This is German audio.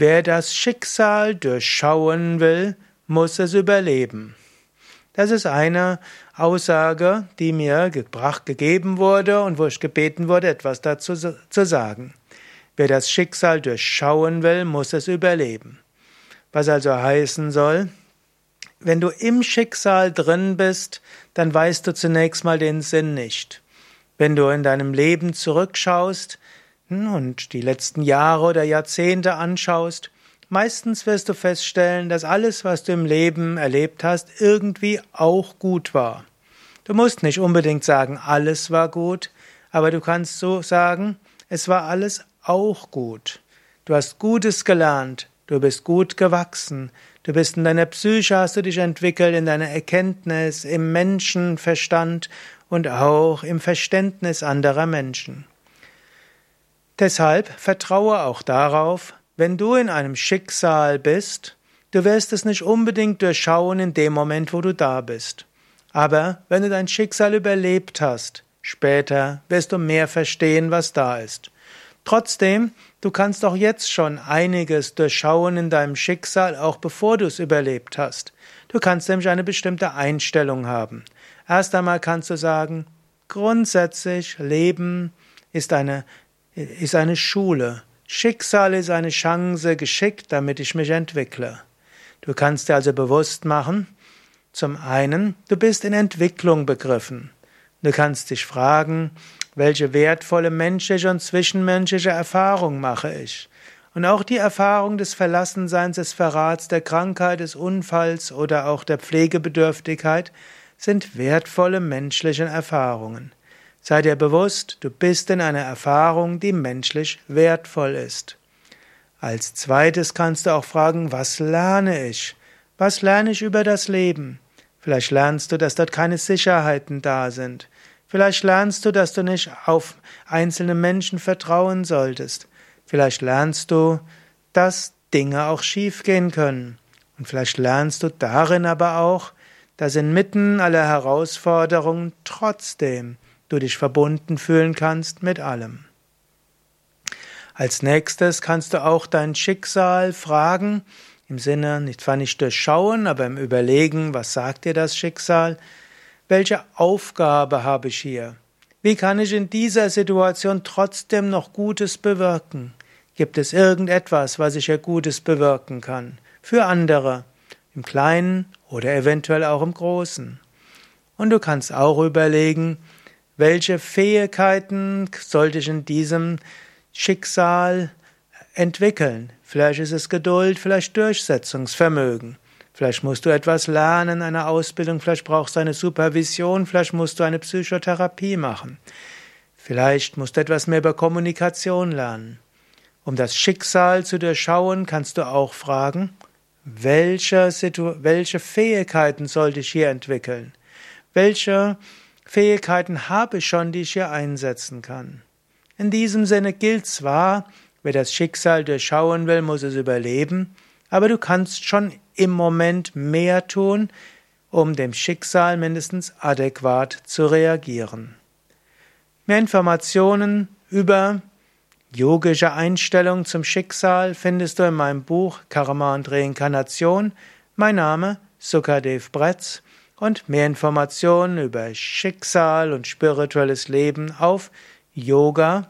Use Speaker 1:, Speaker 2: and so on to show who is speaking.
Speaker 1: Wer das Schicksal durchschauen will, muss es überleben. Das ist eine Aussage, die mir gebracht, gegeben wurde und wo ich gebeten wurde, etwas dazu zu sagen. Wer das Schicksal durchschauen will, muss es überleben. Was also heißen soll, wenn du im Schicksal drin bist, dann weißt du zunächst mal den Sinn nicht. Wenn du in deinem Leben zurückschaust und die letzten Jahre oder Jahrzehnte anschaust, meistens wirst du feststellen, dass alles, was du im Leben erlebt hast, irgendwie auch gut war. Du musst nicht unbedingt sagen, alles war gut, aber du kannst so sagen, es war alles auch gut. Du hast Gutes gelernt, du bist gut gewachsen, du bist in deiner Psyche, hast du dich entwickelt, in deiner Erkenntnis, im Menschenverstand und auch im Verständnis anderer Menschen. Deshalb vertraue auch darauf, wenn du in einem Schicksal bist, du wirst es nicht unbedingt durchschauen in dem Moment, wo du da bist. Aber wenn du dein Schicksal überlebt hast, später wirst du mehr verstehen, was da ist. Trotzdem, du kannst auch jetzt schon einiges durchschauen in deinem Schicksal, auch bevor du es überlebt hast. Du kannst nämlich eine bestimmte Einstellung haben. Erst einmal kannst du sagen, grundsätzlich Leben ist eine, ist eine Schule. Schicksal ist eine Chance geschickt, damit ich mich entwickle. Du kannst dir also bewusst machen, zum einen, du bist in Entwicklung begriffen. Du kannst dich fragen, welche wertvolle menschliche und zwischenmenschliche Erfahrung mache ich? Und auch die Erfahrung des Verlassenseins, des Verrats, der Krankheit, des Unfalls oder auch der Pflegebedürftigkeit sind wertvolle menschliche Erfahrungen. Sei dir bewusst, du bist in einer Erfahrung, die menschlich wertvoll ist. Als zweites kannst du auch fragen, was lerne ich? Was lerne ich über das Leben? Vielleicht lernst du, dass dort keine Sicherheiten da sind. Vielleicht lernst du, dass du nicht auf einzelne Menschen vertrauen solltest. Vielleicht lernst du, dass Dinge auch schiefgehen können. Und vielleicht lernst du darin aber auch, dass inmitten aller Herausforderungen trotzdem du dich verbunden fühlen kannst mit allem. Als nächstes kannst du auch dein Schicksal fragen, im Sinne, nicht zwar nicht durchschauen, aber im Überlegen, was sagt dir das Schicksal? Welche Aufgabe habe ich hier? Wie kann ich in dieser Situation trotzdem noch Gutes bewirken? Gibt es irgendetwas, was ich hier Gutes bewirken kann? Für andere, im Kleinen oder eventuell auch im Großen. Und du kannst auch überlegen, welche Fähigkeiten sollte ich in diesem Schicksal entwickeln? Vielleicht ist es Geduld, vielleicht Durchsetzungsvermögen. Vielleicht musst du etwas lernen, eine Ausbildung, vielleicht brauchst du eine Supervision, vielleicht musst du eine Psychotherapie machen. Vielleicht musst du etwas mehr über Kommunikation lernen. Um das Schicksal zu durchschauen, kannst du auch fragen, welche, welche Fähigkeiten sollte ich hier entwickeln? Welche Fähigkeiten habe ich schon, die ich hier einsetzen kann. In diesem Sinne gilt zwar, wer das Schicksal durchschauen will, muss es überleben, aber du kannst schon im Moment mehr tun, um dem Schicksal mindestens adäquat zu reagieren. Mehr Informationen über yogische Einstellung zum Schicksal findest du in meinem Buch Karma und Reinkarnation. Mein Name Sukadev Bretz und mehr Informationen über Schicksal und spirituelles Leben auf yoga-vidya.de